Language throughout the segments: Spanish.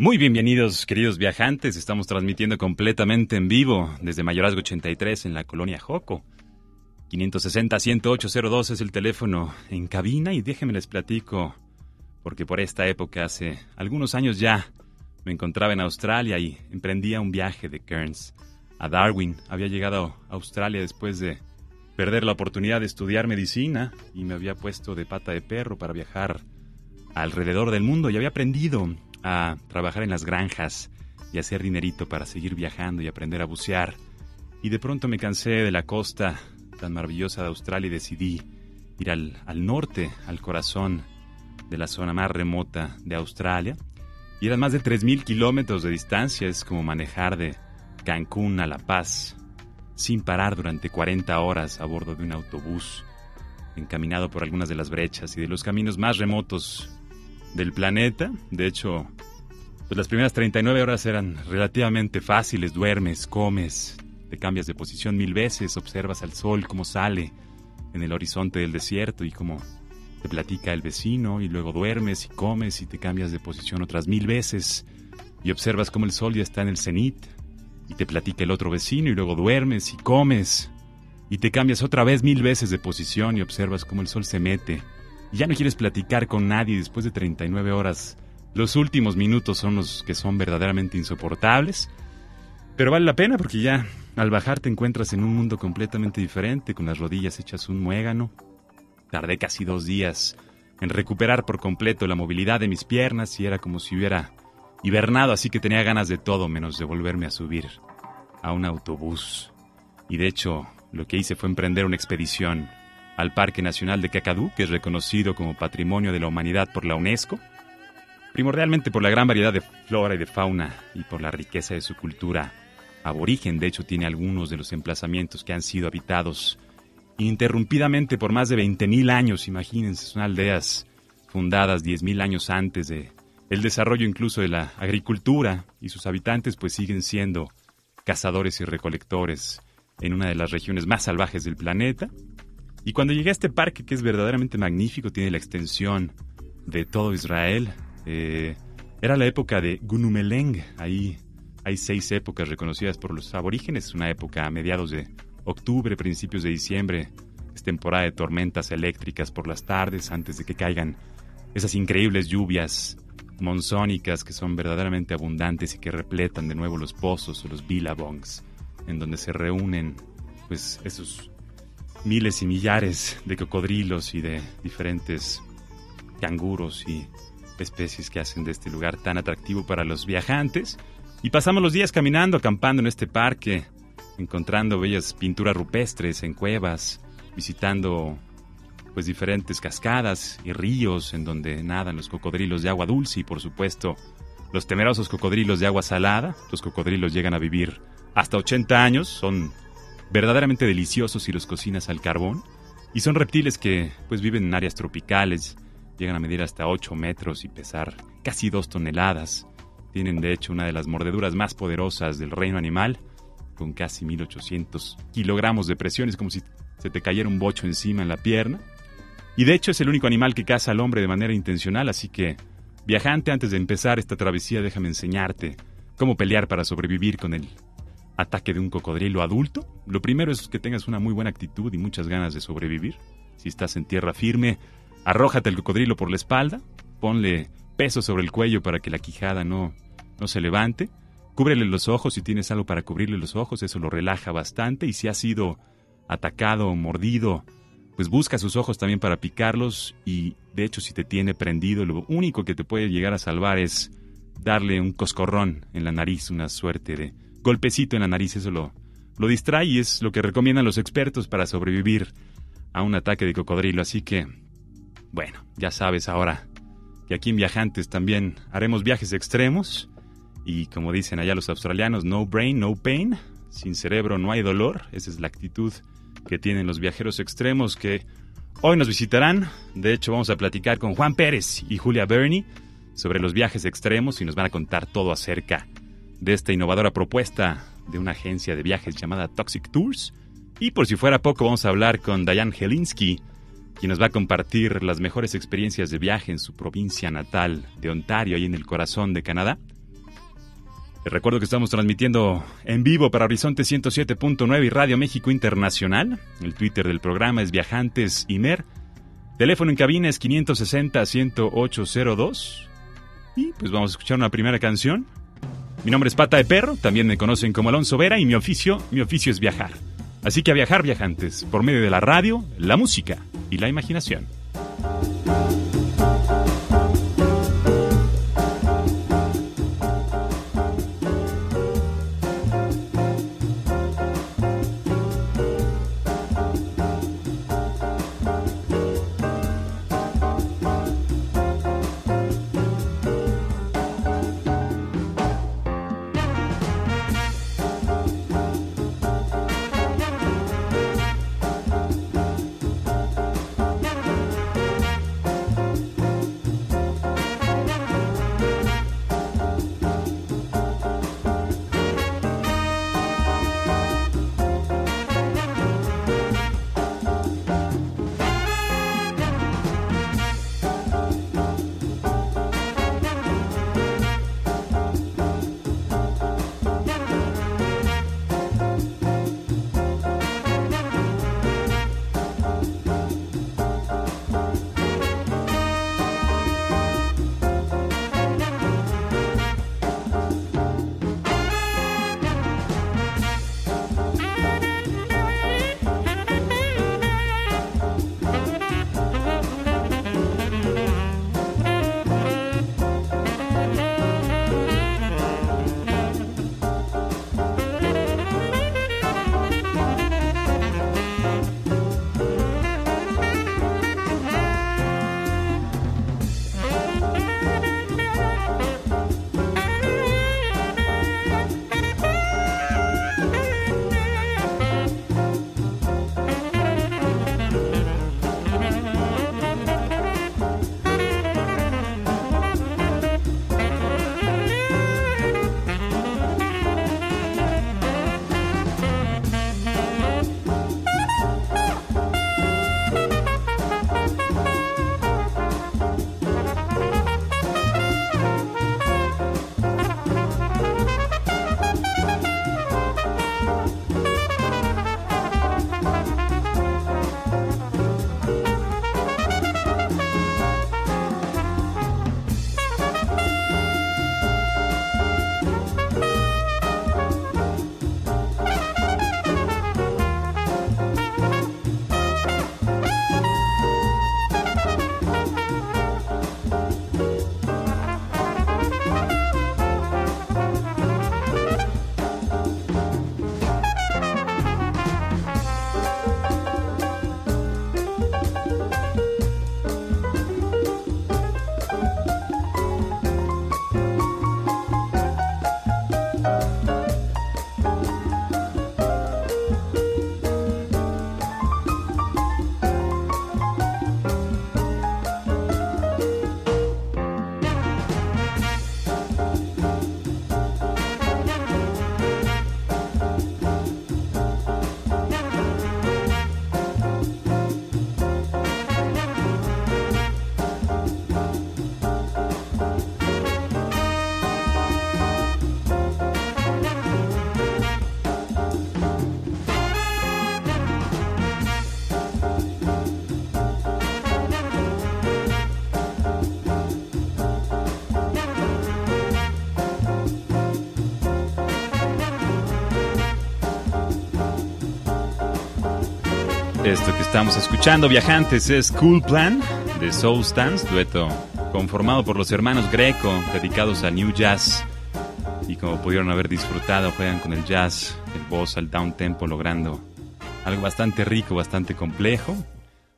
Muy bienvenidos, queridos viajantes. Estamos transmitiendo completamente en vivo desde Mayorazgo 83 en la colonia Joco. 560-10802 es el teléfono en cabina y déjenme les platico, porque por esta época, hace algunos años ya, me encontraba en Australia y emprendía un viaje de Cairns a Darwin. Había llegado a Australia después de perder la oportunidad de estudiar medicina y me había puesto de pata de perro para viajar alrededor del mundo y había aprendido a trabajar en las granjas y hacer dinerito para seguir viajando y aprender a bucear. Y de pronto me cansé de la costa tan maravillosa de Australia y decidí ir al, al norte, al corazón de la zona más remota de Australia. Y eran más de 3.000 kilómetros de distancia, es como manejar de Cancún a La Paz, sin parar durante 40 horas a bordo de un autobús, encaminado por algunas de las brechas y de los caminos más remotos del planeta. De hecho, pues las primeras 39 horas eran relativamente fáciles. Duermes, comes, te cambias de posición mil veces, observas al sol cómo sale en el horizonte del desierto y cómo te platica el vecino y luego duermes y comes y te cambias de posición otras mil veces y observas cómo el sol ya está en el cenit y te platica el otro vecino y luego duermes y comes y te cambias otra vez mil veces de posición y observas cómo el sol se mete ya no quieres platicar con nadie después de 39 horas. Los últimos minutos son los que son verdaderamente insoportables. Pero vale la pena porque ya al bajar te encuentras en un mundo completamente diferente, con las rodillas hechas un muégano. Tardé casi dos días en recuperar por completo la movilidad de mis piernas y era como si hubiera hibernado, así que tenía ganas de todo menos de volverme a subir a un autobús. Y de hecho, lo que hice fue emprender una expedición al Parque Nacional de Kakadu, que es reconocido como Patrimonio de la Humanidad por la UNESCO, primordialmente por la gran variedad de flora y de fauna y por la riqueza de su cultura aborigen. De hecho, tiene algunos de los emplazamientos que han sido habitados ininterrumpidamente por más de 20.000 años. Imagínense, son aldeas fundadas 10.000 años antes de el desarrollo incluso de la agricultura y sus habitantes pues siguen siendo cazadores y recolectores en una de las regiones más salvajes del planeta y cuando llegué a este parque, que es verdaderamente magnífico, tiene la extensión de todo Israel, eh, era la época de Gunumeleng. Ahí hay seis épocas reconocidas por los aborígenes. Una época a mediados de octubre, principios de diciembre. Es temporada de tormentas eléctricas por las tardes antes de que caigan esas increíbles lluvias monzónicas que son verdaderamente abundantes y que repletan de nuevo los pozos o los billabongs, en donde se reúnen pues esos miles y millares de cocodrilos y de diferentes canguros y especies que hacen de este lugar tan atractivo para los viajantes. Y pasamos los días caminando, acampando en este parque, encontrando bellas pinturas rupestres en cuevas, visitando pues diferentes cascadas y ríos en donde nadan los cocodrilos de agua dulce y por supuesto los temerosos cocodrilos de agua salada. Los cocodrilos llegan a vivir hasta 80 años, son verdaderamente deliciosos si los cocinas al carbón. Y son reptiles que pues viven en áreas tropicales, llegan a medir hasta 8 metros y pesar casi 2 toneladas. Tienen de hecho una de las mordeduras más poderosas del reino animal, con casi 1800 kilogramos de presión, es como si se te cayera un bocho encima en la pierna. Y de hecho es el único animal que caza al hombre de manera intencional, así que, viajante, antes de empezar esta travesía, déjame enseñarte cómo pelear para sobrevivir con el ataque de un cocodrilo adulto, lo primero es que tengas una muy buena actitud y muchas ganas de sobrevivir. Si estás en tierra firme, arrójate el cocodrilo por la espalda, ponle peso sobre el cuello para que la quijada no, no se levante, cúbrele los ojos si tienes algo para cubrirle los ojos, eso lo relaja bastante y si ha sido atacado o mordido, pues busca sus ojos también para picarlos y de hecho si te tiene prendido, lo único que te puede llegar a salvar es darle un coscorrón en la nariz, una suerte de golpecito en la nariz, eso lo, lo distrae y es lo que recomiendan los expertos para sobrevivir a un ataque de cocodrilo. Así que, bueno, ya sabes ahora que aquí en Viajantes también haremos viajes extremos y como dicen allá los australianos, no brain, no pain, sin cerebro no hay dolor, esa es la actitud que tienen los viajeros extremos que hoy nos visitarán. De hecho, vamos a platicar con Juan Pérez y Julia Bernie sobre los viajes extremos y nos van a contar todo acerca de esta innovadora propuesta de una agencia de viajes llamada Toxic Tours. Y por si fuera poco, vamos a hablar con Diane Helinski, quien nos va a compartir las mejores experiencias de viaje en su provincia natal de Ontario, ahí en el corazón de Canadá. Les recuerdo que estamos transmitiendo en vivo para Horizonte 107.9 y Radio México Internacional. El Twitter del programa es Viajantes Imer. Teléfono en cabina es 560-10802. Y pues vamos a escuchar una primera canción. Mi nombre es Pata de Perro, también me conocen como Alonso Vera y mi oficio, mi oficio es viajar. Así que a viajar viajantes, por medio de la radio, la música y la imaginación. Estamos escuchando, viajantes, es Cool Plan de Soul Stance, dueto conformado por los hermanos Greco, dedicados al New Jazz. Y como pudieron haber disfrutado, juegan con el jazz, el boss, al down tempo, logrando algo bastante rico, bastante complejo.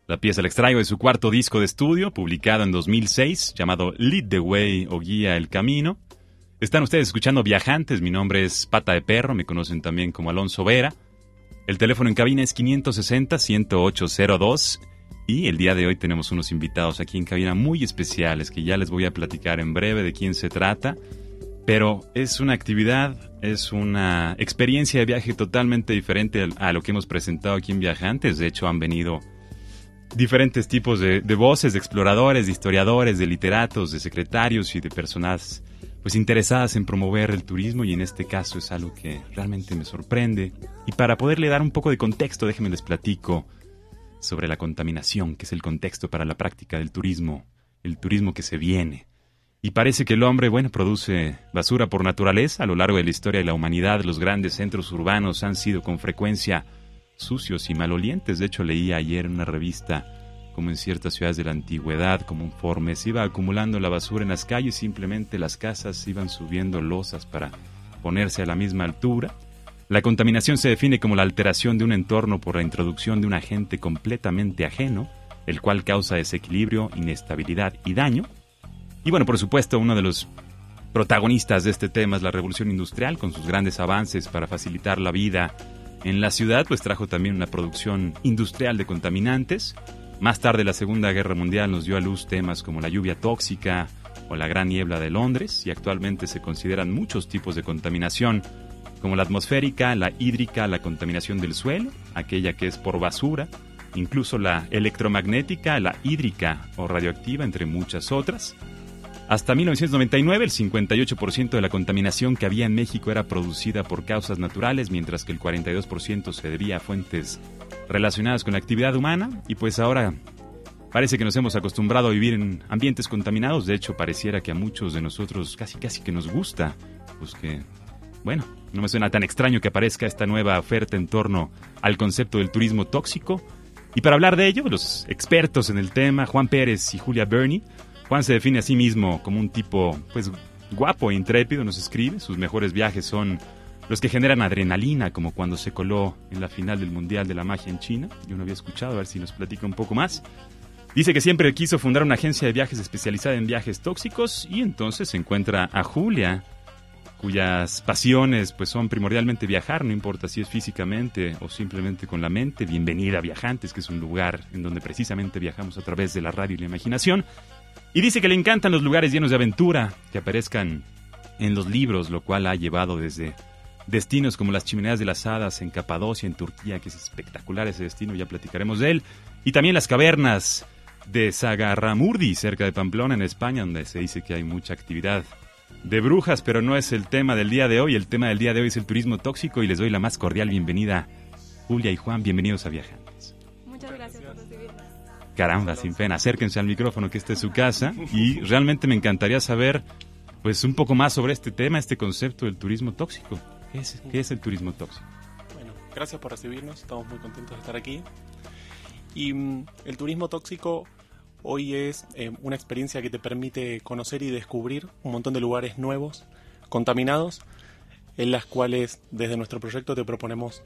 La pieza la extraigo de su cuarto disco de estudio, publicado en 2006, llamado Lead the Way o Guía el Camino. Están ustedes escuchando Viajantes, mi nombre es Pata de Perro, me conocen también como Alonso Vera. El teléfono en cabina es 560-10802 y el día de hoy tenemos unos invitados aquí en cabina muy especiales que ya les voy a platicar en breve de quién se trata. Pero es una actividad, es una experiencia de viaje totalmente diferente a lo que hemos presentado aquí en Viajantes. De hecho, han venido diferentes tipos de, voces, de exploradores, de historiadores, de literatos, de secretarios y de personas pues interesadas en promover el turismo y en este caso es algo que realmente me sorprende. Y para poderle dar un poco de contexto, déjenme les platico sobre la contaminación, que es el contexto para la práctica del turismo, el turismo que se viene. Y parece que el hombre, bueno, produce basura por naturaleza. A lo largo de la historia de la humanidad, los grandes centros urbanos han sido con frecuencia sucios y malolientes. De hecho, leí ayer en una revista como en ciertas ciudades de la antigüedad, como un forme, se iba acumulando la basura en las calles, simplemente las casas iban subiendo losas para ponerse a la misma altura. La contaminación se define como la alteración de un entorno por la introducción de un agente completamente ajeno, el cual causa desequilibrio, inestabilidad y daño. Y bueno, por supuesto, uno de los protagonistas de este tema es la revolución industrial, con sus grandes avances para facilitar la vida en la ciudad, pues trajo también una producción industrial de contaminantes. Más tarde la Segunda Guerra Mundial nos dio a luz temas como la lluvia tóxica o la gran niebla de Londres, y actualmente se consideran muchos tipos de contaminación, como la atmosférica, la hídrica, la contaminación del suelo, aquella que es por basura, incluso la electromagnética, la hídrica o radioactiva, entre muchas otras. Hasta 1999, el 58% de la contaminación que había en México era producida por causas naturales, mientras que el 42% se debía a fuentes relacionadas con la actividad humana. Y pues ahora parece que nos hemos acostumbrado a vivir en ambientes contaminados. De hecho, pareciera que a muchos de nosotros casi casi que nos gusta. Pues que, bueno, no me suena tan extraño que aparezca esta nueva oferta en torno al concepto del turismo tóxico. Y para hablar de ello, los expertos en el tema, Juan Pérez y Julia Burney, Juan se define a sí mismo como un tipo, pues, guapo e intrépido, nos escribe. Sus mejores viajes son los que generan adrenalina, como cuando se coló en la final del Mundial de la Magia en China. Yo no había escuchado, a ver si nos platica un poco más. Dice que siempre quiso fundar una agencia de viajes especializada en viajes tóxicos y entonces se encuentra a Julia, cuyas pasiones pues son primordialmente viajar, no importa si es físicamente o simplemente con la mente. Bienvenida a Viajantes, que es un lugar en donde precisamente viajamos a través de la radio y la imaginación. Y dice que le encantan los lugares llenos de aventura que aparezcan en los libros, lo cual ha llevado desde destinos como las chimeneas de las hadas en Capadocia, en Turquía, que es espectacular ese destino, ya platicaremos de él, y también las cavernas de Sagarramurdi, cerca de Pamplona, en España, donde se dice que hay mucha actividad de brujas, pero no es el tema del día de hoy. El tema del día de hoy es el turismo tóxico y les doy la más cordial bienvenida. Julia y Juan, bienvenidos a Viajantes. Muchas gracias por recibirnos. Caramba, sin pena, acérquense al micrófono que este es su casa y realmente me encantaría saber pues un poco más sobre este tema, este concepto del turismo tóxico. ¿Qué es, qué es el turismo tóxico? Bueno, gracias por recibirnos, estamos muy contentos de estar aquí. Y mm, el turismo tóxico hoy es eh, una experiencia que te permite conocer y descubrir un montón de lugares nuevos, contaminados, en las cuales desde nuestro proyecto te proponemos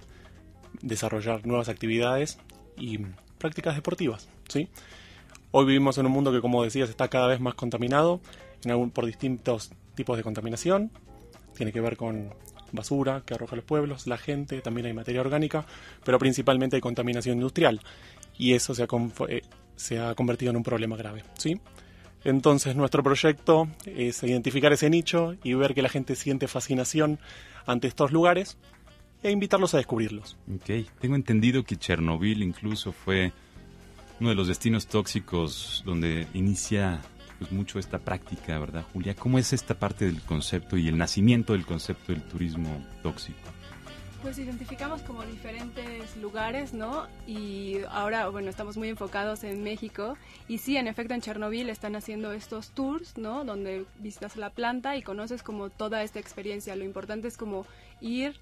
desarrollar nuevas actividades y prácticas deportivas. ¿sí? Hoy vivimos en un mundo que, como decías, está cada vez más contaminado en algún, por distintos tipos de contaminación. Tiene que ver con basura que arroja los pueblos, la gente, también hay materia orgánica, pero principalmente hay contaminación industrial. Y eso se ha, eh, se ha convertido en un problema grave. ¿sí? Entonces nuestro proyecto es identificar ese nicho y ver que la gente siente fascinación ante estos lugares e invitarlos a descubrirlos. Ok, tengo entendido que Chernobyl incluso fue uno de los destinos tóxicos donde inicia pues, mucho esta práctica, ¿verdad, Julia? ¿Cómo es esta parte del concepto y el nacimiento del concepto del turismo tóxico? Pues identificamos como diferentes lugares, ¿no? Y ahora, bueno, estamos muy enfocados en México. Y sí, en efecto, en Chernobyl están haciendo estos tours, ¿no? Donde visitas la planta y conoces como toda esta experiencia. Lo importante es como ir,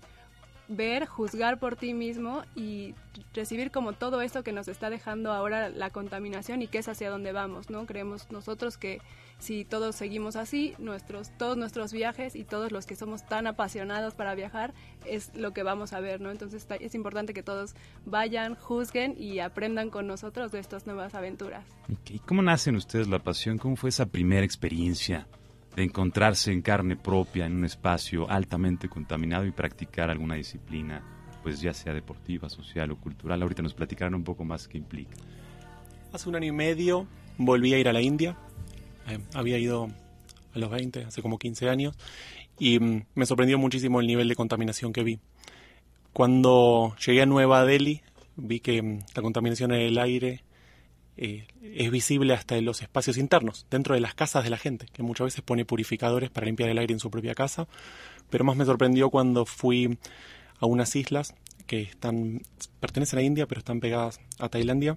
ver, juzgar por ti mismo y recibir como todo esto que nos está dejando ahora la contaminación y que es hacia dónde vamos, ¿no? Creemos nosotros que si todos seguimos así, nuestros, todos nuestros viajes y todos los que somos tan apasionados para viajar es lo que vamos a ver, ¿no? Entonces es importante que todos vayan, juzguen y aprendan con nosotros de estas nuevas aventuras. ¿Y cómo nacen ustedes la pasión? ¿Cómo fue esa primera experiencia de encontrarse en carne propia en un espacio altamente contaminado y practicar alguna disciplina, pues ya sea deportiva, social o cultural? Ahorita nos platicaron un poco más qué implica. Hace un año y medio volví a ir a la India eh, había ido a los 20, hace como 15 años, y mm, me sorprendió muchísimo el nivel de contaminación que vi. Cuando llegué a Nueva Delhi, vi que mm, la contaminación en el aire eh, es visible hasta en los espacios internos, dentro de las casas de la gente, que muchas veces pone purificadores para limpiar el aire en su propia casa. Pero más me sorprendió cuando fui a unas islas que pertenecen a India, pero están pegadas a Tailandia,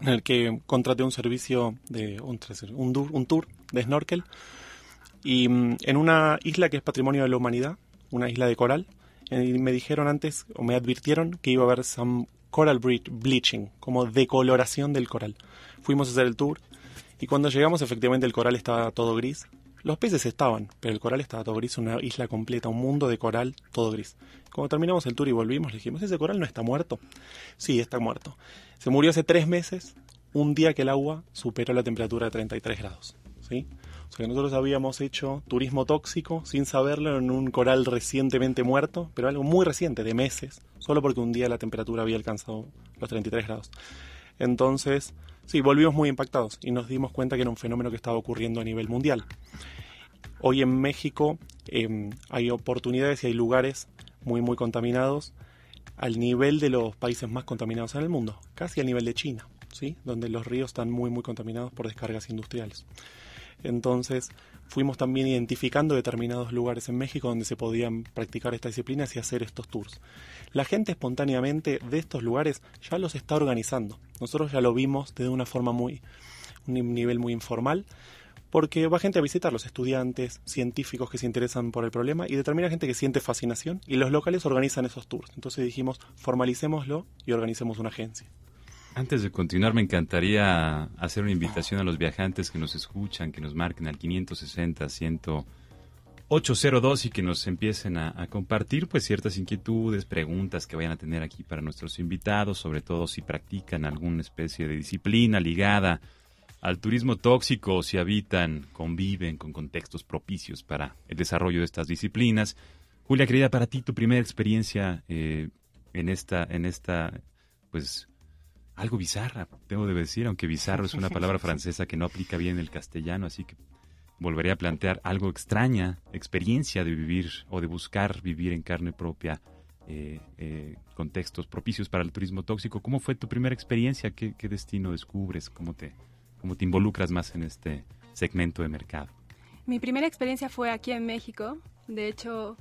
en el que contraté un servicio de un, tour de snorkel y mm, en una isla que es patrimonio de la humanidad, una isla de coral, y me dijeron antes, o me advirtieron que iba a haber coral bleaching, como decoloración del coral. Fuimos a hacer el tour y cuando llegamos efectivamente el coral estaba todo gris. Los peces estaban, pero el coral estaba todo gris, una isla completa, un mundo de coral todo gris. Cuando terminamos el tour y volvimos, le dijimos, ¿ese coral no está muerto? Sí, está muerto. Se murió hace tres meses, un día que el agua superó la temperatura de 33 grados. ¿sí? O sea que nosotros habíamos hecho turismo tóxico sin saberlo en un coral recientemente muerto, pero algo muy reciente, de meses, solo porque un día la temperatura había alcanzado los 33 grados. Entonces, sí, volvimos muy impactados y nos dimos cuenta que era un fenómeno que estaba ocurriendo a nivel mundial. Hoy en México em, hay oportunidades y hay lugares muy, muy contaminados al nivel de los países más contaminados en el mundo, casi al nivel de China, ¿sí? donde los ríos están muy muy contaminados por descargas industriales. Entonces fuimos también identificando determinados lugares en México donde se podían practicar estas disciplinas y hacer estos tours. La gente espontáneamente de estos lugares ya los está organizando. Nosotros ya lo vimos de una forma muy, un nivel muy informal porque va gente a visitar los estudiantes, científicos que se interesan por el problema y determina gente que siente fascinación y los locales organizan esos tours. Entonces dijimos, formalicémoslo y organicemos una agencia. Antes de continuar, me encantaría hacer una invitación a los viajantes que nos escuchan, que nos marquen al 560 10802 y que nos empiecen a, compartir pues ciertas inquietudes, preguntas que vayan a tener aquí para nuestros invitados, sobre todo si practican alguna especie de disciplina ligada al turismo tóxico si habitan, conviven con contextos propicios para el desarrollo de estas disciplinas. Julia, querida, para ti tu primera experiencia eh, en esta, en esta, pues, algo bizarra, debo de decir, aunque bizarro es una palabra francesa que no aplica bien el castellano, así que volveré a plantear algo extraña, experiencia de vivir o de buscar vivir en carne propia eh, eh, contextos propicios para el turismo tóxico. ¿Cómo fue tu primera experiencia? ¿Qué, qué destino descubres? ¿Cómo te, cómo te involucras más en este segmento de mercado? Mi primera experiencia fue aquí en México. De hecho,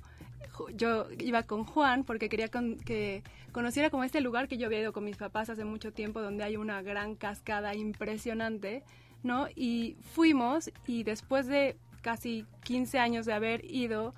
yo iba con Juan porque quería que conociera como este lugar que yo había ido con mis papás hace mucho tiempo, donde hay una gran cascada impresionante, ¿no? Y fuimos y después de casi 15 años de haber ido,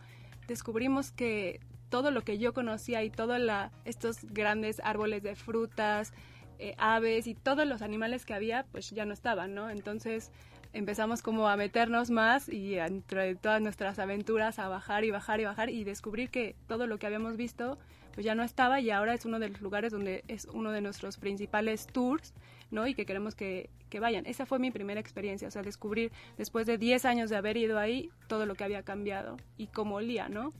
descubrimos que todo lo que yo conocía y todos estos grandes árboles de frutas, eh, aves y todos los animales que había, pues ya no estaban, ¿no? Entonces empezamos como a meternos más y entre todas nuestras aventuras a bajar y bajar y bajar y descubrir que todo lo que habíamos visto pues ya no estaba y ahora es uno de los lugares donde es uno de nuestros principales tours, ¿no? Y que queremos que, que vayan. Esa fue mi primera experiencia, o sea, descubrir después de 10 años de haber ido ahí todo lo que había cambiado y cómo olía, ¿no?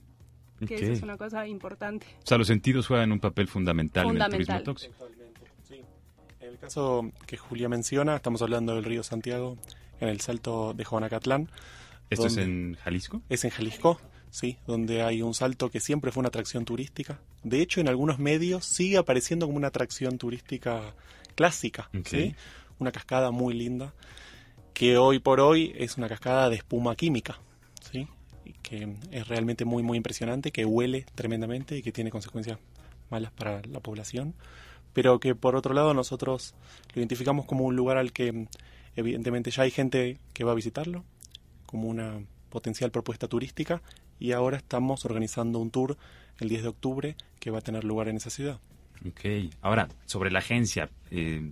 Que eso es una cosa importante. O sea, los sentidos juegan un papel fundamental, en el turismo tóxico caso que Julia menciona, estamos hablando del río Santiago, en el salto de Juanacatlán. ¿Esto es en Jalisco? Es en Jalisco, sí, donde hay un salto que siempre fue una atracción turística. De hecho, en algunos medios sigue apareciendo como una atracción turística clásica, ¿sí? Una cascada muy linda, que hoy por hoy es una cascada de espuma química, ¿sí? que es realmente muy, muy impresionante, que huele tremendamente y que tiene consecuencias malas para la población pero que por otro lado nosotros lo identificamos como un lugar al que evidentemente ya hay gente que va a visitarlo, como una potencial propuesta turística y ahora estamos organizando un tour el 10 de octubre que va a tener lugar en esa ciudad. Ok, ahora, sobre la agencia, eh,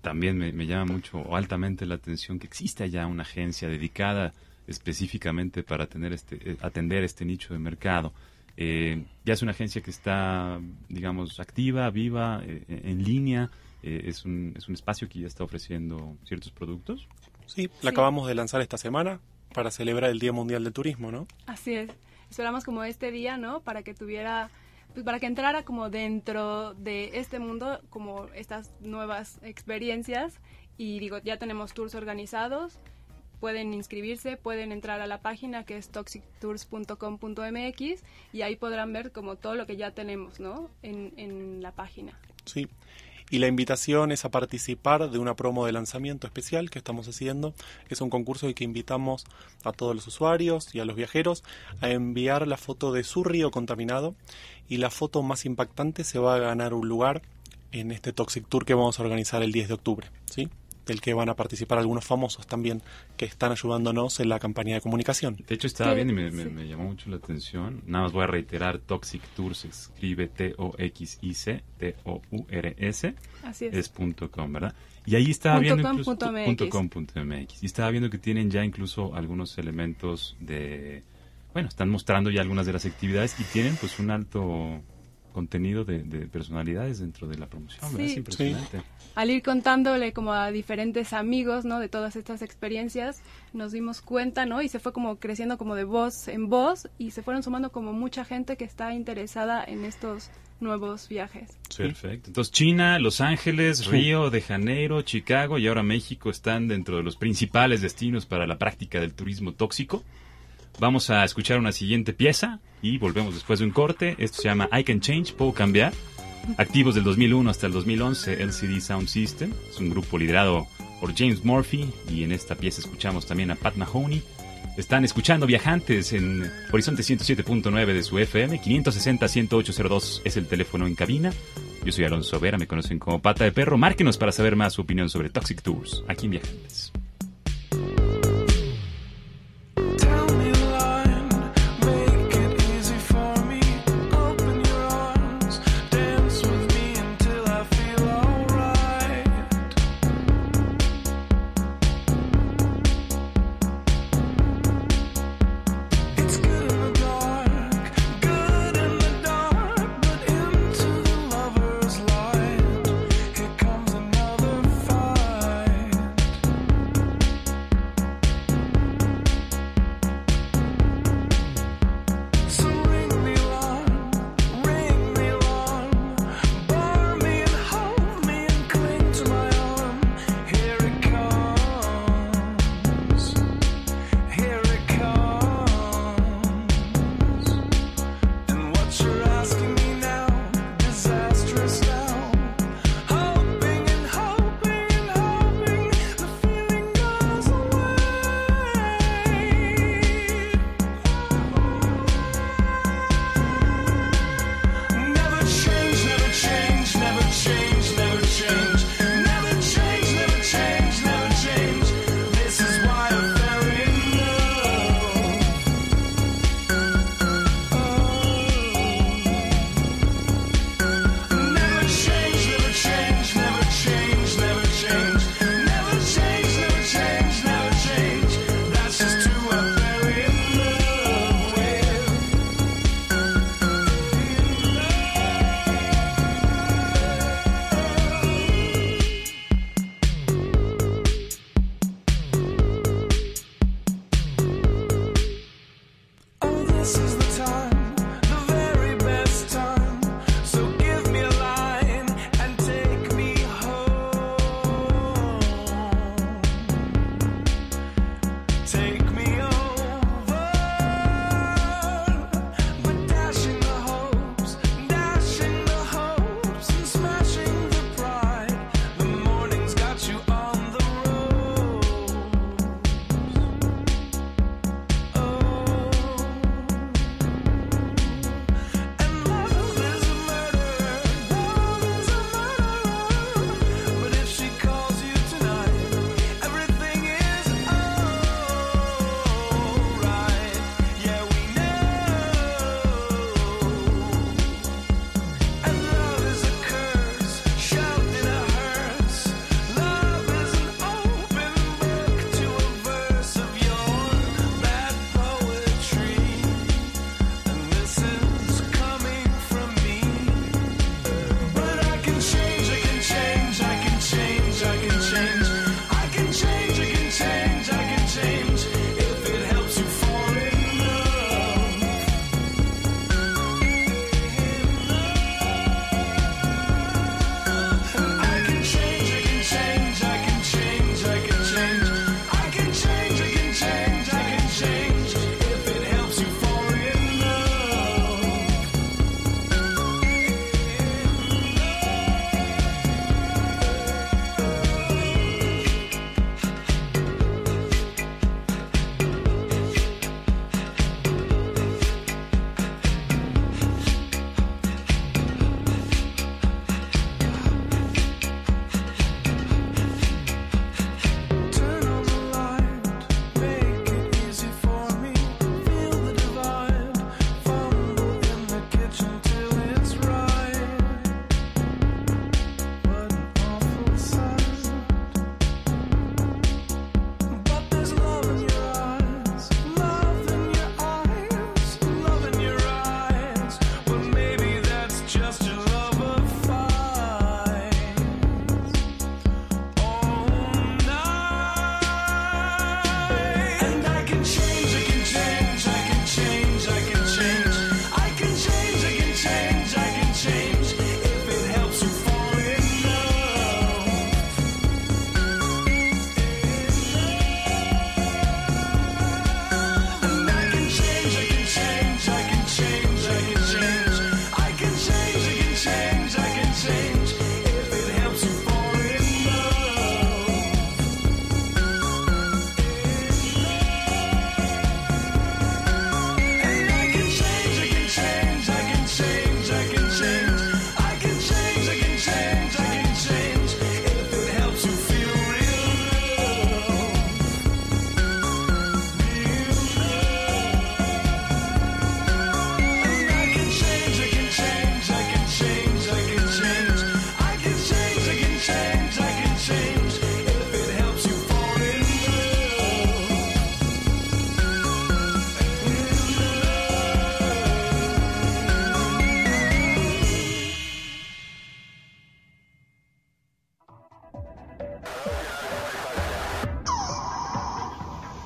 también me, llama mucho o altamente la atención que existe ya una agencia dedicada específicamente para tener este, eh, atender este nicho de mercado. Eh, ya es una agencia que está, digamos, activa, viva, en línea. Es, un, es un espacio que ya está ofreciendo ciertos productos. Sí, la acabamos de lanzar esta semana para celebrar el Día Mundial del Turismo, ¿no? Así es. Esperamos como este día, ¿no? Para que tuviera pues para que entrara como dentro de este mundo, como estas nuevas experiencias. Y digo, ya tenemos tours organizados, pueden inscribirse, pueden entrar a la página que es toxictours.com.mx y ahí podrán ver como todo lo que ya tenemos, ¿no? En, en la página. Sí, y la invitación es a participar de una promo de lanzamiento especial que estamos haciendo. Es un concurso en que invitamos a todos los usuarios y a los viajeros a enviar la foto de su río contaminado y la foto más impactante se va a ganar un lugar en este Toxic Tour que vamos a organizar el 10 de octubre. ¿sí? Del que van a participar algunos famosos también que están ayudándonos en la campaña de comunicación. De hecho, estaba bien y me, llamó mucho la atención. Nada más voy a reiterar, Toxic Tours se escribe T-O-X-I-C, T-O-U-R-S. Así es. Es .com, ¿verdad? Y ahí estaba viendo incluso... .com.mx. Y estaba viendo que tienen ya incluso algunos elementos de... Bueno, están mostrando ya algunas de las actividades y tienen pues un alto contenido de, personalidades dentro de la promoción. Es impresionante. Al ir contándole como a diferentes amigos, ¿no? De todas estas experiencias, nos dimos cuenta, ¿no? Y se fue como creciendo como de voz en voz y se fueron sumando como mucha gente que está interesada en estos nuevos viajes. Perfecto. Entonces China, Los Ángeles, Río de Janeiro, Chicago y ahora México están dentro de los principales destinos para la práctica del turismo tóxico. Vamos a escuchar una siguiente pieza y volvemos después de un corte. Esto se llama I Can Change, Puedo Cambiar. Activos del 2001 hasta el 2011, LCD Sound System. Es un grupo liderado por James Murphy y en esta pieza escuchamos también a Pat Mahoney. Están escuchando Viajantes en Horizonte 107.9 de su FM, 560-10802 es el teléfono en cabina. Yo soy Alonso Vera, me conocen como Pata de Perro. Márquenos para saber más su opinión sobre Toxic Tours, aquí en Viajantes.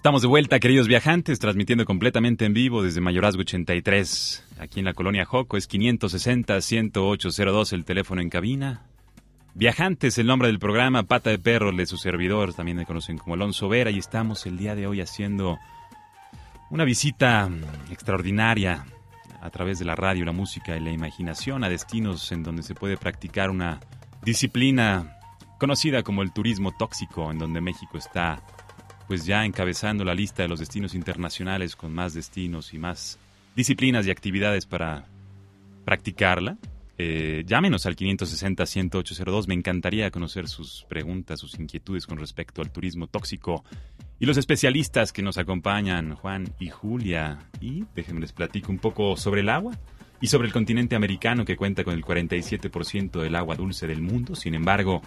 Estamos de vuelta, queridos viajantes, transmitiendo completamente en vivo desde Mayorazgo 83, aquí en la colonia Joco. Es 560-10802 el teléfono en cabina. Viajantes, el nombre del programa, Pata de Perro, de su servidor, también me conocen como Alonso Vera, y estamos el día de hoy haciendo una visita extraordinaria a través de la radio, la música y la imaginación a destinos en donde se puede practicar una disciplina conocida como el turismo tóxico, en donde México está pues ya encabezando la lista de los destinos internacionales con más destinos y más disciplinas y actividades para practicarla. Eh, llámenos al 560-10802. Me encantaría conocer sus preguntas, sus inquietudes con respecto al turismo tóxico y los especialistas que nos acompañan, Juan y Julia. Y déjenme les platico un poco sobre el agua y sobre el continente americano que cuenta con el 47% del agua dulce del mundo. Sin embargo,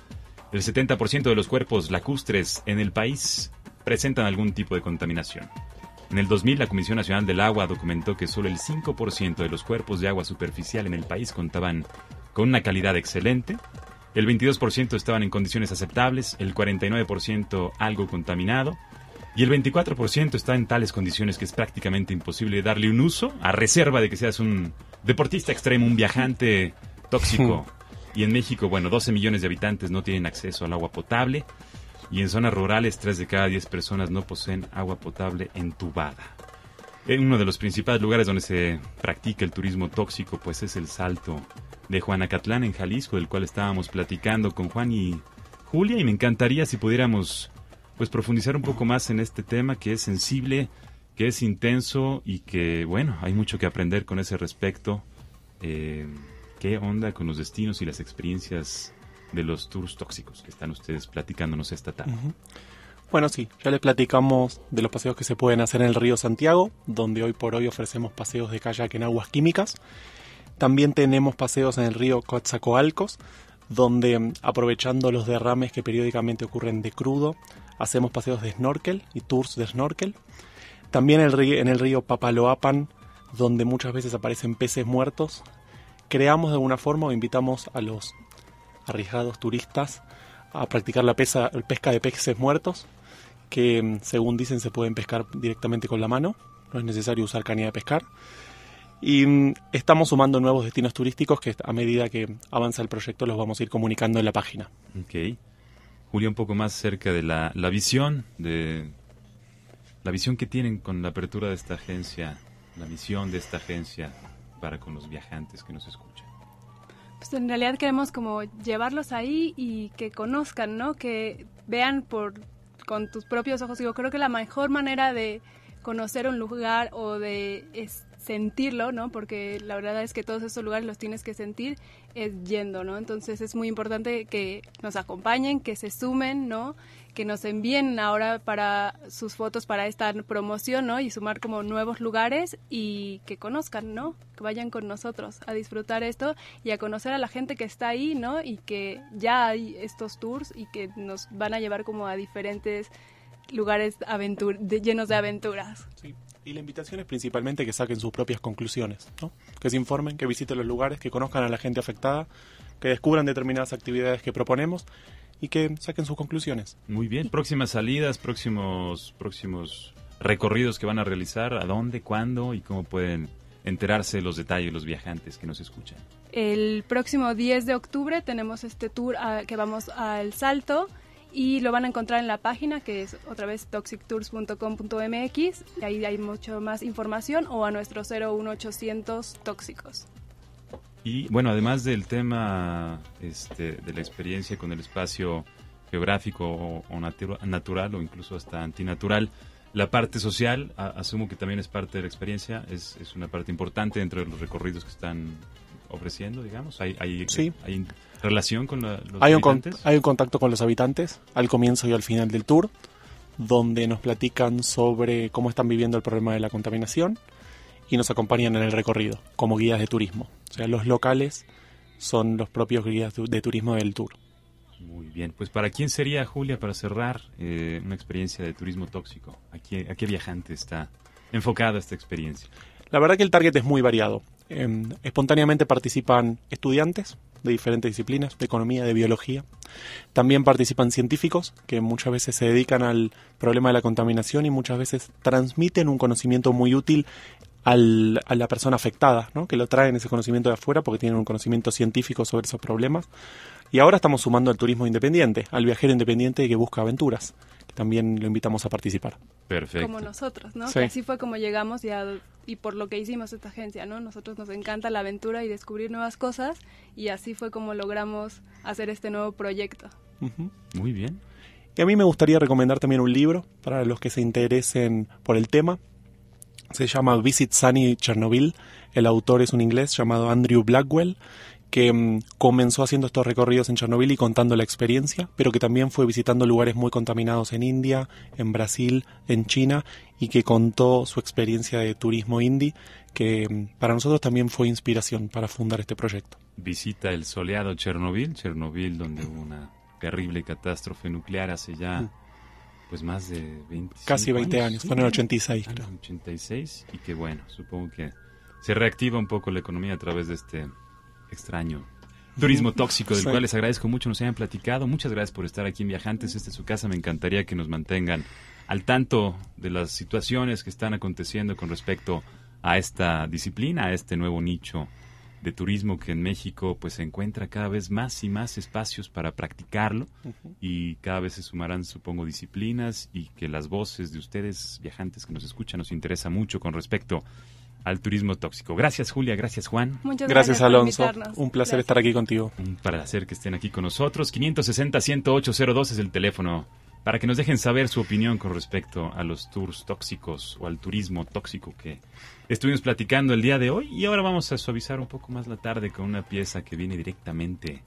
el 70% de los cuerpos lacustres en el país presentan algún tipo de contaminación. En el 2000, la Comisión Nacional del Agua documentó que solo el 5% de los cuerpos de agua superficial en el país contaban con una calidad excelente, el 22% estaban en condiciones aceptables, el 49% algo contaminado y el 24% está en tales condiciones que es prácticamente imposible darle un uso, a reserva de que seas un deportista extremo, un viajante tóxico. Y en México, bueno, 12 millones de habitantes no tienen acceso al agua potable y en zonas rurales 3 de cada 10 personas no poseen agua potable entubada. En uno de los principales lugares donde se practica el turismo tóxico pues es el Salto de Juanacatlán en Jalisco, del cual estábamos platicando con Juan y Julia y me encantaría si pudiéramos pues profundizar un poco más en este tema que es sensible, que es intenso y que bueno, hay mucho que aprender con ese respecto. Eh, ¿Qué onda con los destinos y las experiencias de los tours tóxicos que están ustedes platicándonos esta tarde. Bueno, sí, ya les platicamos de los paseos que se pueden hacer en el río Santiago, donde hoy por hoy ofrecemos paseos de kayak en aguas químicas. También tenemos paseos en el río Coatzacoalcos, donde aprovechando los derrames que periódicamente ocurren de crudo, hacemos paseos de snorkel y tours de snorkel. También en el río Papaloapan, donde muchas veces aparecen peces muertos, creamos de alguna forma o invitamos a los arriesgados turistas a practicar la pesca de peces muertos, que mm, según dicen se pueden pescar directamente con la mano, no es necesario usar caña de pescar. Y mm, estamos sumando nuevos destinos turísticos que a medida que avanza el proyecto los vamos a ir comunicando en la página. Ok. Julia, un poco más cerca de la, la visión, de la visión que tienen con la apertura de esta agencia, la misión de esta agencia para con los viajantes que nos escuchan. Pues en realidad queremos como llevarlos ahí y que conozcan, ¿no? Que vean por con tus propios ojos. Yo creo que la mejor manera de conocer un lugar o de sentirlo, ¿no? Porque la verdad es que todos esos lugares los tienes que sentir es yendo, ¿no? Entonces es muy importante que nos acompañen, que se sumen, ¿no? que nos envíen ahora para sus fotos para esta promoción, ¿no? Y sumar como nuevos lugares y que conozcan, ¿no? Que vayan con nosotros a disfrutar esto y a conocer a la gente que está ahí, ¿no? Y que ya hay estos tours y que nos van a llevar como a diferentes lugares llenos de aventuras. Y la invitación es principalmente que saquen sus propias conclusiones, ¿no? Que se informen, que visiten los lugares, que conozcan a la gente afectada, que descubran determinadas actividades que proponemos y que saquen sus conclusiones. Muy bien, próximas salidas, próximos, próximos recorridos que van a realizar, a dónde, cuándo y cómo pueden enterarse de los detalles los viajantes que nos escuchan. El próximo 10 de octubre tenemos este tour que vamos al Salto y lo van a encontrar en la página que es otra vez toxictours.com.mx y ahí hay mucho más información o a nuestro 01800 tóxicos. Y bueno, además del tema este, de la experiencia con el espacio geográfico o, natural o incluso hasta antinatural, la parte social, asumo que también es parte de la experiencia, es, es, una parte importante dentro de los recorridos que están ofreciendo, digamos. ¿Hay, hay, hay relación con los hay habitantes? Un hay un contacto con los habitantes al comienzo y al final del tour. donde nos platican sobre cómo están viviendo el problema de la contaminación y nos acompañan en el recorrido como guías de turismo. O sea, los locales son los propios guías de turismo del tour. Muy bien, pues ¿para quién sería, Julia, para cerrar eh, una experiencia de turismo tóxico? ¿A qué, ¿A qué viajante está enfocada esta experiencia? La verdad que el target es muy variado. Em, espontáneamente participan estudiantes de diferentes disciplinas, de economía, de biología. También participan científicos que muchas veces se dedican al problema de la contaminación y muchas veces transmiten un conocimiento muy útil al, a la persona afectada, ¿no? que lo traen ese conocimiento de afuera porque tienen un conocimiento científico sobre esos problemas. Y ahora estamos sumando al turismo independiente, al viajero independiente que busca aventuras también lo invitamos a participar. Perfecto. Como nosotros, ¿no? Que así fue como llegamos y, y por lo que hicimos esta agencia, ¿no? Nosotros nos encanta la aventura y descubrir nuevas cosas y así fue como logramos hacer este nuevo proyecto. Muy bien. Y a mí me gustaría recomendar también un libro para los que se interesen por el tema. Se llama Visit Sunny Chernobyl. El autor es un inglés llamado Andrew Blackwell que mm, comenzó haciendo estos recorridos en Chernobyl y contando la experiencia, pero que también fue visitando lugares muy contaminados en India, en Brasil, en China, y que contó su experiencia de turismo indie, que mm, para nosotros también fue inspiración para fundar este proyecto. Visita el soleado Chernobyl, Chernobyl donde hubo una terrible catástrofe nuclear hace ya... Mm. Pues más de 20 Casi 20 años, fue en el 86. Creo. 86 y que bueno, supongo que se reactiva un poco la economía a través de este extraño turismo tóxico, del cual les agradezco mucho nos hayan platicado. Muchas gracias por estar aquí en Viajantes. Esta es su casa. Me encantaría que nos mantengan al tanto de las situaciones que están aconteciendo con respecto a esta disciplina, a este nuevo nicho de turismo que en México pues se encuentra cada vez más y más espacios para practicarlo y cada vez se sumarán supongo disciplinas y que las voces de ustedes viajantes que nos escuchan nos interesa mucho con respecto al turismo tóxico. Gracias Julia, gracias Juan. Muchas gracias, Alonso. Un placer estar aquí contigo. Un placer que estén aquí con nosotros. 560-10802 es el teléfono para que nos dejen saber su opinión con respecto a los tours tóxicos o al turismo tóxico que estuvimos platicando el día de hoy. Y ahora vamos a suavizar un poco más la tarde con una pieza que viene directamente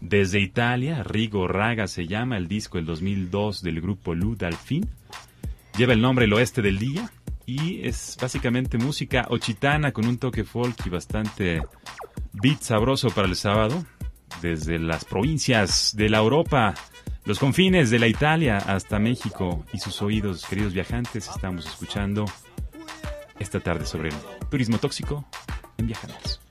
desde Italia. Rigo Raga se llama el disco del 2002 del grupo Lud Alfin. Lleva el nombre El Oeste del Día y es básicamente música ochitana con un toque folk y bastante beat sabroso para el sábado. Desde las provincias de la Europa, los confines de la Italia hasta México y sus oídos, queridos viajantes, estamos escuchando esta tarde sobre el turismo tóxico en Viajantes.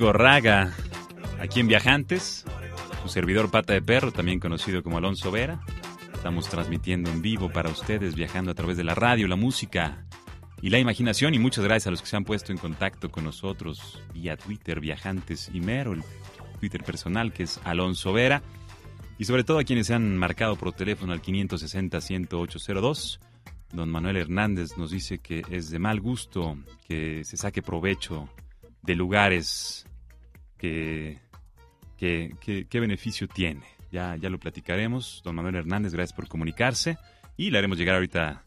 Rigo Raga, aquí en Viajantes, su servidor Pata de Perro, también conocido como Alonso Vera. Estamos transmitiendo en vivo para ustedes, viajando a través de la radio, la música y la imaginación. Y muchas gracias a los que se han puesto en contacto con nosotros vía Twitter, Viajantes y Mero, el Twitter personal que es Alonso Vera. Y sobre todo a quienes se han marcado por teléfono al 560-10802. Don Manuel Hernández nos dice que es de mal gusto que se saque provecho de lugares que, qué beneficio tiene. Ya, ya lo platicaremos. Don Manuel Hernández, gracias por comunicarse. Y le haremos llegar ahorita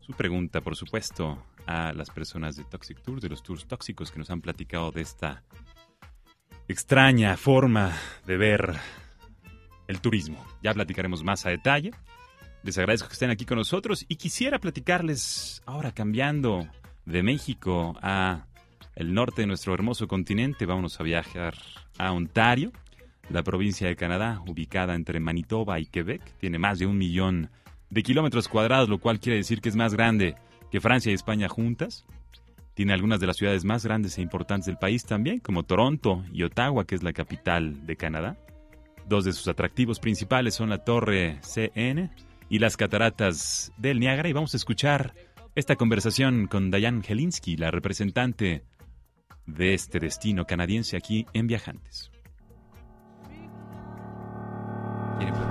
su pregunta, por supuesto, a las personas de Toxic Tour, de los tours tóxicos que nos han platicado de esta extraña forma de ver el turismo. Ya platicaremos más a detalle. Les agradezco que estén aquí con nosotros y quisiera platicarles ahora cambiando de México a el norte de nuestro hermoso continente. Vámonos a viajar a Ontario, la provincia de Canadá, ubicada entre Manitoba y Quebec. Tiene más de un millón de kilómetros cuadrados, lo cual quiere decir que es más grande que Francia y España juntas. Tiene algunas de las ciudades más grandes e importantes del país también, como Toronto y Ottawa, que es la capital de Canadá. Dos de sus atractivos principales son la Torre CN y las cataratas del Niágara. Y vamos a escuchar esta conversación con Diane Helinski, la representante de este destino canadiense aquí en Viajantes.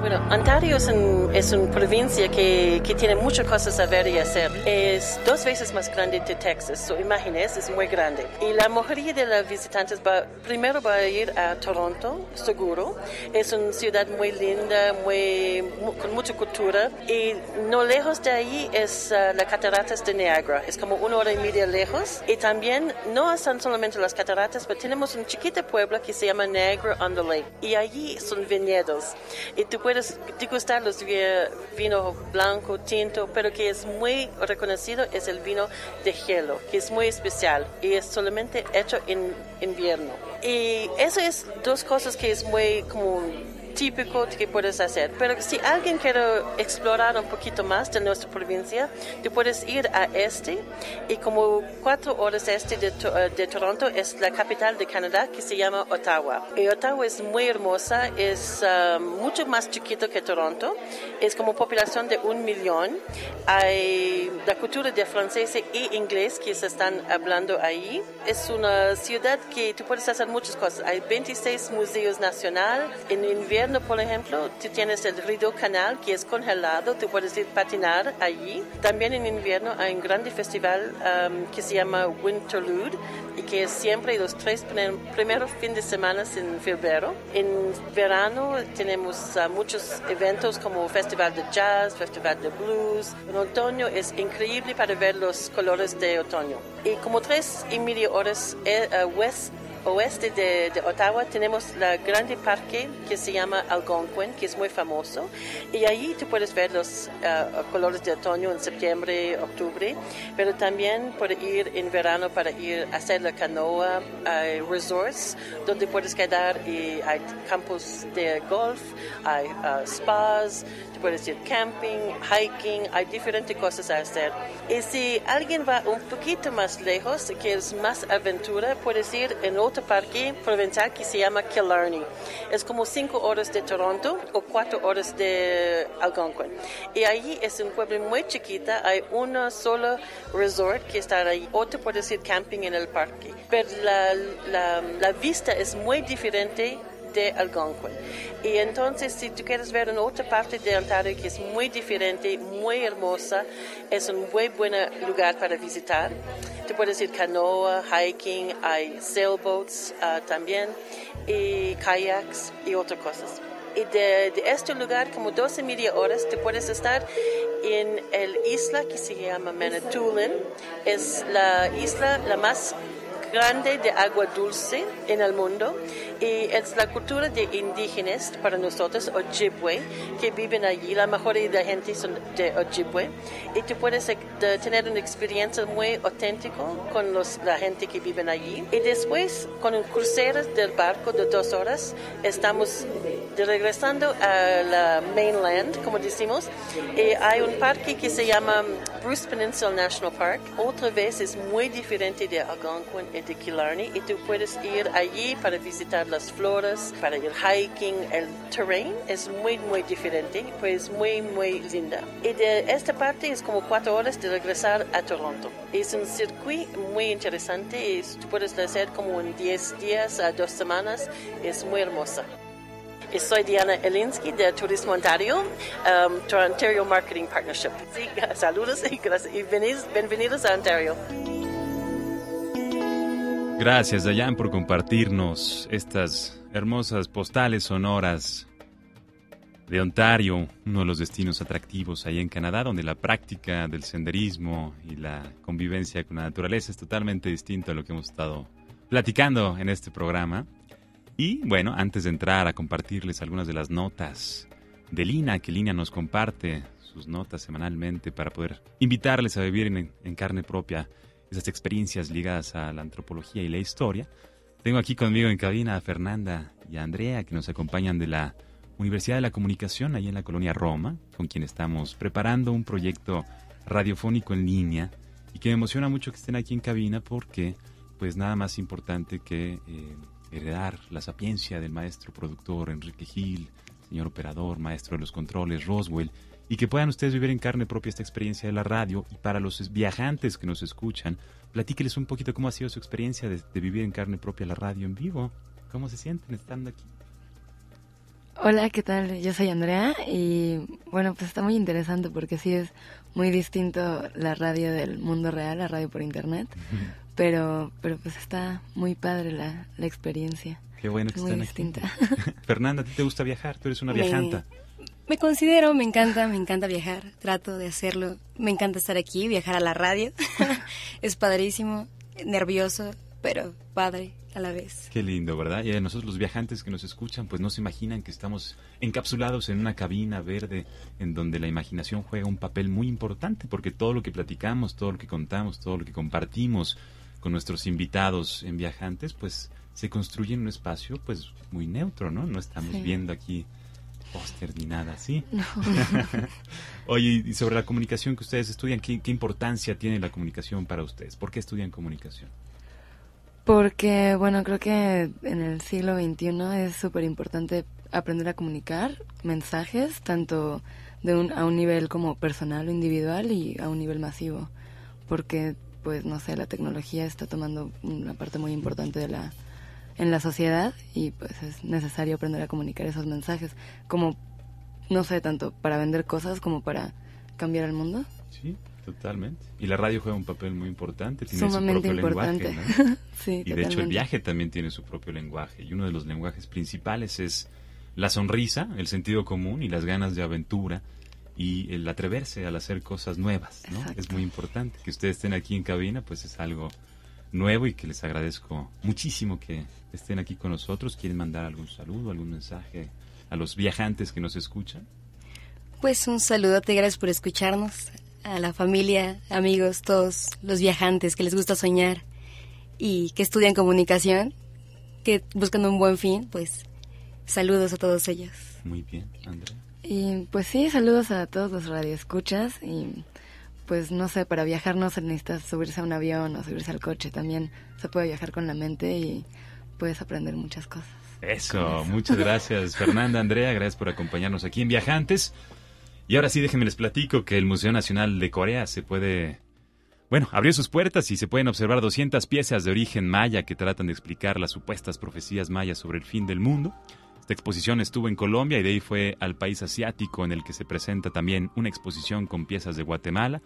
Bueno, Ontario es, una provincia que, tiene muchas cosas a ver y hacer. Es dos veces más grande que Texas, so imagínense, es muy grande. Y la mayoría de los visitantes va, primero va a ir a Toronto, seguro. Es una ciudad muy linda, muy, con mucha cultura. Y no lejos de ahí es uh, la cataratas de Niagara. Es como una hora y media lejos. Y también no son solamente las cataratas, pero tenemos un chiquito pueblo que se llama Niagara on the Lake. Y allí son viñedos. Y tú puedes degustar los vino blanco, tinto, pero que es muy reconocido es el vino de hielo, que es muy especial y es solamente hecho en invierno. Y eso es dos cosas que es muy como típico que puedes hacer. Pero si alguien quiere explorar un poquito más de nuestra provincia, tú puedes ir a este y como cuatro horas este de, eh, de Toronto es la capital de Canadá que se llama Ottawa. Y Ottawa es muy hermosa, es ah, mucho más chiquito que Toronto, es como población de un millón. Hay la cultura de francés e inglés que se están hablando ahí. Es una ciudad que tú puedes hacer muchas cosas. Hay 26 museos nacionales. En invierno por ejemplo, tú tienes el Rideau Canal que es congelado, tú puedes ir patinar allí. También en invierno hay un gran festival um, que se llama Winterlude y que es siempre los tres primeros fines de semana en febrero. En verano tenemos uh, muchos eventos como Festival de Jazz, Festival de Blues. En otoño es increíble para ver los colores de otoño. Y como tres y media horas eh, uh, west oeste de, Ottawa tenemos la grande parque que se llama Algonquin, que es muy famoso. Y ahí tú puedes ver los uh, colores de otoño en septiembre, octubre, pero también puedes ir en verano para ir a hacer la canoa. Hay resorts donde puedes quedar y hay campos de golf, hay uh, spas, puedes ir camping, hiking, hay diferentes cosas a hacer. Y si alguien va un poquito más lejos, que es más aventura, puedes ir en otro parque provincial que se llama Killarney. Es como cinco horas de Toronto o cuatro horas de Algonquin. Y ahí es un pueblo muy chiquita, hay una sola resort que está ahí. Otro puedes ir camping en el parque. Pero la, la, la vista es muy diferente de Algonquin. Y entonces, si tú quieres ver una otra parte de Ontario que es muy diferente, muy hermosa, es un muy buen lugar para visitar. Tú puedes ir canoa, hiking, hay sailboats uh, también, y kayaks y otras cosas. Y de, de, este lugar, como 12 media horas, te puedes estar en el isla que se llama Manitoulin. Es la isla la más grande de agua dulce en el mundo y es la cultura de indígenas para nosotros, Ojibwe, que viven allí. La mayoría de la gente son de Ojibwe y tú puedes tener una experiencia muy auténtica con los, la gente que vive allí. Y después, con un crucero del barco de dos horas, estamos regresando a la mainland, como decimos, y hay un parque que se llama Bruce Peninsula National Park. Otra vez es muy diferente de Algonquin de Killarney y tú puedes ir allí para visitar las flores, para ir hiking. El terreno es muy, muy diferente, pues muy, muy linda. Y de esta parte es como cuatro horas de regresar a Toronto. Es un circuito muy interesante y tú puedes hacer como en 10 días a dos semanas. Es muy hermosa. Soy Diana Elinsky de Turismo Ontario, um, Ontario Marketing Partnership. Sí, saludos y, gracias, y bienvenidos a Ontario. Gracias, Dayan, por compartirnos estas hermosas postales sonoras de Ontario, uno de los destinos atractivos ahí en Canadá, donde la práctica del senderismo y la convivencia con la naturaleza es totalmente distinto a lo que hemos estado platicando en este programa. Y bueno, antes de entrar a compartirles algunas de las notas de Lina, que Lina nos comparte sus notas semanalmente para poder invitarles a vivir en, carne propia esas experiencias ligadas a la antropología y la historia. Tengo aquí conmigo en cabina a Fernanda y a Andrea, que nos acompañan de la Universidad de la Comunicación, ahí en la colonia Roma, con quien estamos preparando un proyecto radiofónico en línea y que me emociona mucho que estén aquí en cabina porque, pues nada más importante que eh, heredar la sapiencia del maestro productor Enrique Gil, señor operador, maestro de los controles Roswell, y que puedan ustedes vivir en carne propia esta experiencia de la radio. Y para los viajantes que nos escuchan, platíqueles un poquito cómo ha sido su experiencia de, vivir en carne propia la radio en vivo. ¿Cómo se sienten estando aquí? Hola, ¿qué tal? Yo soy Andrea y bueno, pues está muy interesante porque sí es muy distinto la radio del mundo real, la radio por internet, pero, pero pues está muy padre la, la experiencia. Qué bueno que muy distinta. Fernanda, ¿a ti te gusta viajar? Tú eres una viajanta. Me, considero, me encanta, me encanta viajar. Trato de hacerlo. Me encanta estar aquí, viajar a la radio. es padrísimo, nervioso, pero padre a la vez. Qué lindo, ¿verdad? Y a nosotros los viajantes que nos escuchan, pues no se imaginan que estamos encapsulados en una cabina verde en donde la imaginación juega un papel muy importante, porque todo lo que platicamos, todo lo que contamos, todo lo que compartimos con nuestros invitados en viajantes, pues se construye en un espacio pues muy neutro, ¿no? No estamos viendo aquí póster ni nada así. Oye, y sobre la comunicación que ustedes estudian, ¿qué, ¿qué importancia tiene la comunicación para ustedes? ¿Por qué estudian comunicación? Porque, bueno, creo que en el siglo XXI es súper importante aprender a comunicar mensajes, tanto de un, a un nivel como personal o individual y a un nivel masivo. Porque, pues, no sé, la tecnología está tomando una parte muy importante de la en la sociedad y pues es necesario aprender a comunicar esos mensajes como no sé tanto para vender cosas como para cambiar el mundo sí Totalmente. Y la radio juega un papel muy importante, tiene Sumamente su propio importante. lenguaje. sí, y de hecho el viaje también tiene su propio lenguaje. Y uno de los lenguajes principales es la sonrisa, el sentido común y las ganas de aventura y el atreverse al hacer cosas nuevas. ¿no? Es muy importante. Que ustedes estén aquí en cabina, pues es algo nuevo y que les agradezco muchísimo que estén aquí con nosotros. ¿Quieren mandar algún saludo, algún mensaje a los viajantes que nos escuchan? Pues un saludo, te gracias por escucharnos a la familia, amigos, todos los viajantes que les gusta soñar y que estudian comunicación, que buscan un buen fin, pues saludos a todos ellos. Muy bien, Andrea. Y pues sí, saludos a todos los radioescuchas y pues no sé, para viajar no se necesita subirse a un avión o subirse al coche, también se puede viajar con la mente y puedes aprender muchas cosas. Eso, muchas gracias Fernanda, Andrea, gracias por acompañarnos aquí en Viajantes. Y ahora sí, déjenme les platico que el Museo Nacional de Corea se puede... Bueno, abrió sus puertas y se pueden observar 200 piezas de origen maya que tratan de explicar las supuestas profecías mayas sobre el fin del mundo. Esta exposición estuvo en Colombia y de ahí fue al país asiático en el que se presenta también una exposición con piezas de Guatemala.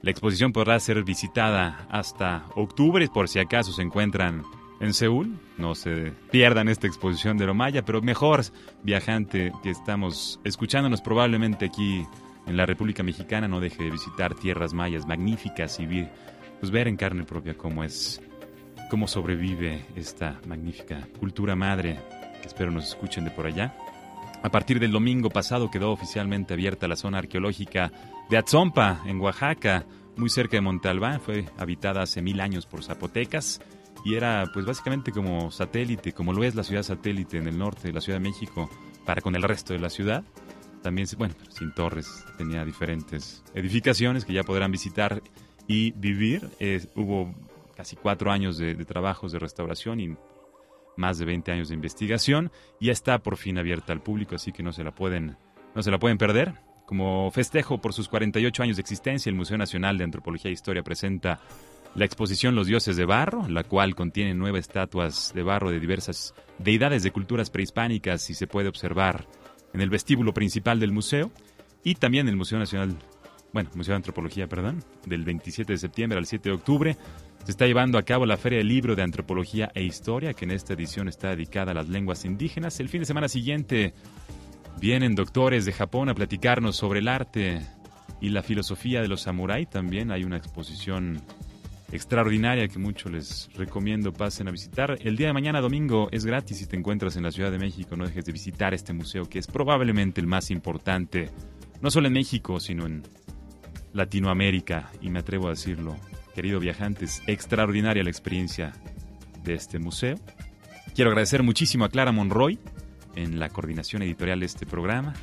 La exposición podrá ser visitada hasta octubre por si acaso se encuentran en Seúl. No se pierdan esta exposición de lo maya, pero mejor viajante que estamos escuchándonos probablemente aquí en la República Mexicana no deje de visitar tierras mayas magníficas y pues ver en carne propia cómo es, cómo sobrevive esta magnífica cultura madre. Espero nos escuchen de por allá. A partir del domingo pasado quedó oficialmente abierta la zona arqueológica de Atzompa, en Oaxaca, muy cerca de Monte Albán. Fue habitada hace mil años por zapotecas y era pues básicamente como satélite, como lo es la ciudad satélite en el norte de la Ciudad de México para con el resto de la ciudad. También, bueno, sin torres, tenía diferentes edificaciones que ya podrán visitar y vivir. hubo casi cuatro años de, de trabajos de restauración y más de 20 años de investigación. Ya está por fin abierta al público, así que no se la pueden, no se la pueden perder. Como festejo por sus 48 años de existencia, el Museo Nacional de Antropología e Historia presenta la exposición Los Dioses de Barro, la cual contiene nueve estatuas de barro de diversas deidades de culturas prehispánicas y se puede observar en el vestíbulo principal del museo y también el Museo Nacional, bueno, Museo de Antropología, perdón, del 27 de septiembre al 7 de octubre. Se está llevando a cabo la Feria del Libro de Antropología e Historia, que en esta edición está dedicada a las lenguas indígenas. El fin de semana siguiente vienen doctores de Japón a platicarnos sobre el arte y la filosofía de los samuráis. También hay una exposición extraordinaria que mucho les recomiendo pasen a visitar. El día de mañana, domingo, es gratis si te encuentras en la Ciudad de México. No dejes de visitar este museo que es probablemente el más importante, no solo en México, sino en Latinoamérica. Y me atrevo a decirlo, querido viajantes, extraordinaria la experiencia de este museo. Quiero agradecer muchísimo a Clara Monroy en la coordinación editorial de este programa.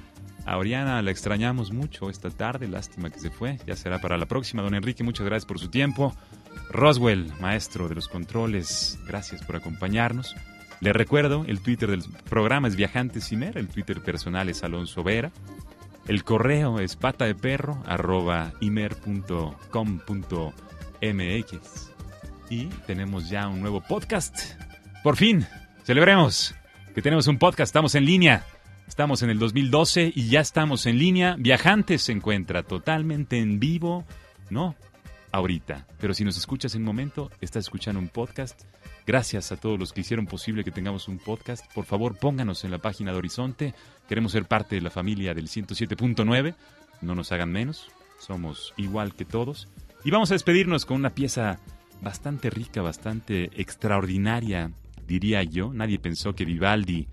A Oriana la extrañamos mucho esta tarde, lástima que se fue, ya será para la próxima. Don Enrique, muchas gracias por su tiempo. Roswell, maestro de los controles, gracias por acompañarnos. Le recuerdo, el Twitter del programa es Viajantes Cimer, el Twitter personal es Alonso Vera, el correo es pata arroba y tenemos ya un nuevo podcast. Por fin, celebremos que tenemos un podcast, estamos en línea. Estamos en el 2012 y ya estamos en línea. Viajantes se encuentra totalmente en vivo, ¿no? ahorita. Pero si nos escuchas en un momento, estás escuchando un podcast. Gracias a todos los que hicieron posible que tengamos un podcast. Por favor, pónganos en la página de Horizonte. Queremos ser parte de la familia del 107.9. No nos hagan menos. Somos igual que todos. Y vamos a despedirnos con una pieza bastante rica, bastante extraordinaria, diría yo. Nadie pensó que Vivaldi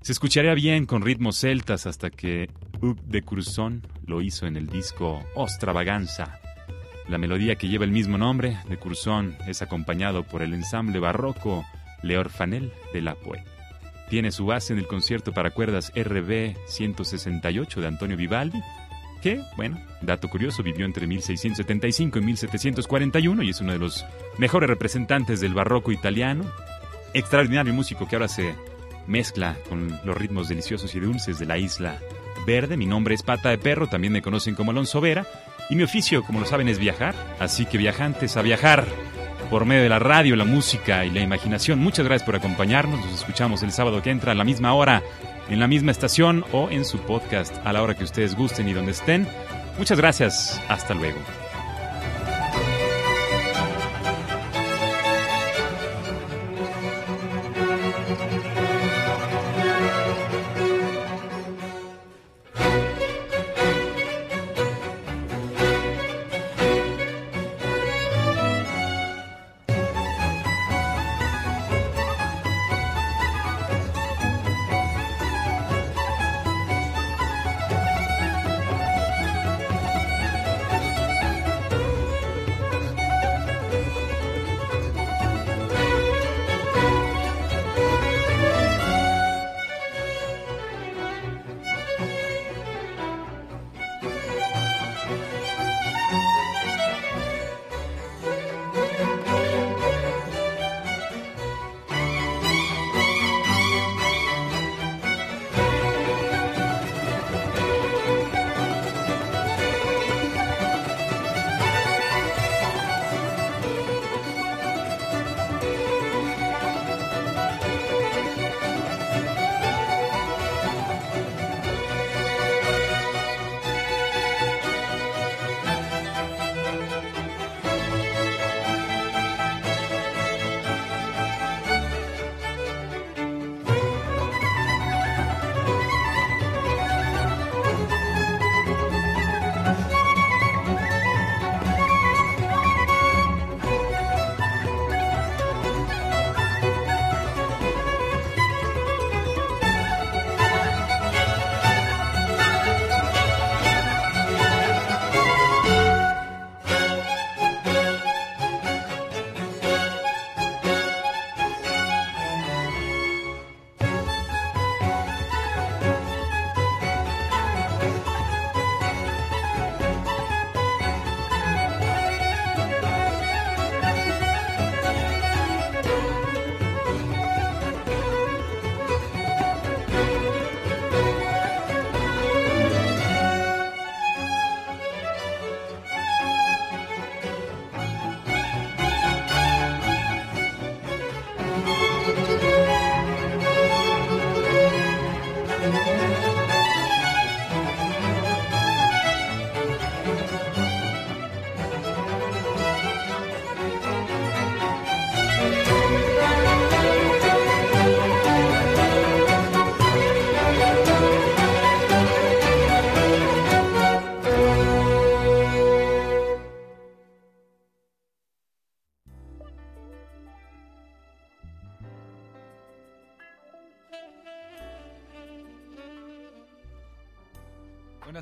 se escucharía bien con ritmos celtas hasta que Hug de Curzon lo hizo en el disco Ostravaganza. La melodía que lleva el mismo nombre de Curzón es acompañado por el ensamble barroco Le Orfanel de la Poe. Tiene su base en el concierto para cuerdas RB 168 de Antonio Vivaldi, que, bueno, dato curioso, vivió entre 1675 y 1741 y es uno de los mejores representantes del barroco italiano. Extraordinario músico que ahora se mezcla con los ritmos deliciosos y dulces de la isla verde. Mi nombre es Pata de Perro, también me conocen como Alonso Vera. Y mi oficio, como lo saben, es viajar. Así que viajantes a viajar por medio de la radio, la música y la imaginación. Muchas gracias por acompañarnos. Nos escuchamos el sábado que entra a la misma hora, en la misma estación o en su podcast a la hora que ustedes gusten y donde estén. Muchas gracias. Hasta luego.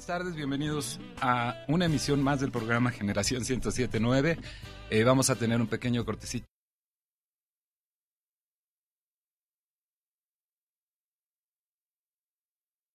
Tardes, bienvenidos a una emisión más del programa Generación 1079. Eh, vamos a tener un pequeño cortecito